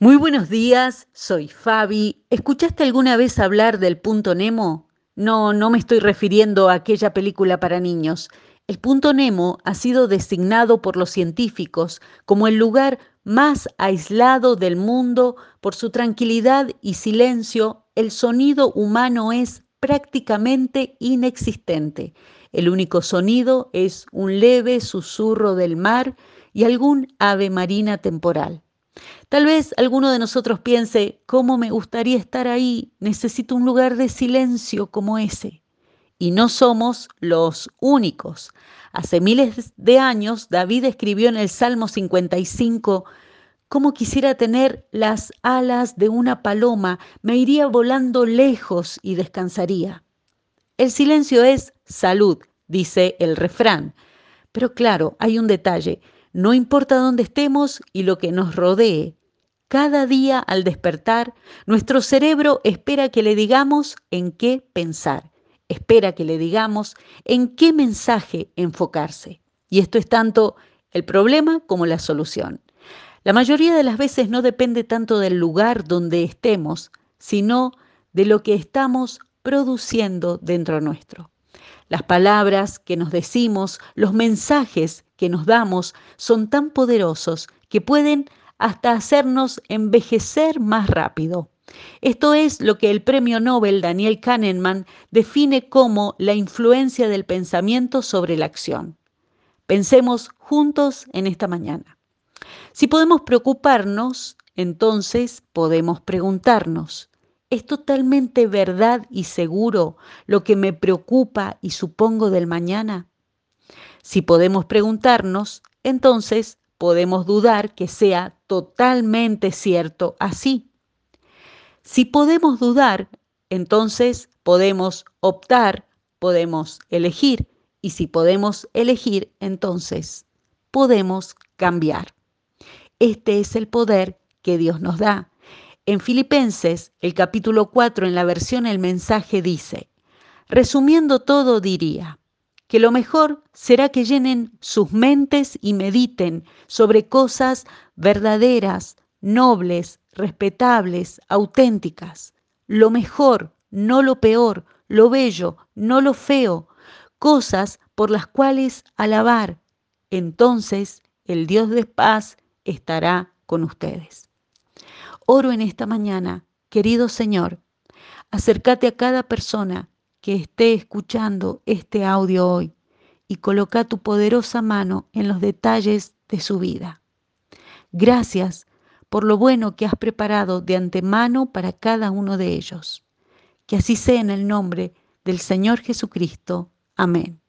Muy buenos días, soy Fabi. ¿Escuchaste alguna vez hablar del punto Nemo? No, no me estoy refiriendo a aquella película para niños. El punto Nemo ha sido designado por los científicos como el lugar más aislado del mundo por su tranquilidad y silencio. El sonido humano es prácticamente inexistente. El único sonido es un leve susurro del mar y algún ave marina temporal. Tal vez alguno de nosotros piense, ¿cómo me gustaría estar ahí? Necesito un lugar de silencio como ese. Y no somos los únicos. Hace miles de años David escribió en el Salmo 55, ¿Cómo quisiera tener las alas de una paloma? Me iría volando lejos y descansaría. El silencio es salud, dice el refrán. Pero claro, hay un detalle. No importa dónde estemos y lo que nos rodee, cada día al despertar, nuestro cerebro espera que le digamos en qué pensar, espera que le digamos en qué mensaje enfocarse. Y esto es tanto el problema como la solución. La mayoría de las veces no depende tanto del lugar donde estemos, sino de lo que estamos produciendo dentro nuestro. Las palabras que nos decimos, los mensajes que nos damos son tan poderosos que pueden hasta hacernos envejecer más rápido. Esto es lo que el premio Nobel Daniel Kahneman define como la influencia del pensamiento sobre la acción. Pensemos juntos en esta mañana. Si podemos preocuparnos, entonces podemos preguntarnos, ¿Es totalmente verdad y seguro lo que me preocupa y supongo del mañana? Si podemos preguntarnos, entonces podemos dudar que sea totalmente cierto así. Si podemos dudar, entonces podemos optar, podemos elegir. Y si podemos elegir, entonces podemos cambiar. Este es el poder que Dios nos da en Filipenses, el capítulo 4, en la versión El mensaje dice, resumiendo todo diría, que lo mejor será que llenen sus mentes y mediten sobre cosas verdaderas, nobles, respetables, auténticas. Lo mejor, no lo peor, lo bello, no lo feo, cosas por las cuales alabar. Entonces el Dios de paz estará con ustedes. Oro en esta mañana, querido Señor, acércate a cada persona que esté escuchando este audio hoy y coloca tu poderosa mano en los detalles de su vida. Gracias por lo bueno que has preparado de antemano para cada uno de ellos. Que así sea en el nombre del Señor Jesucristo. Amén.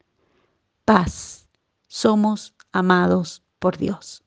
Paz. Somos amados por Dios.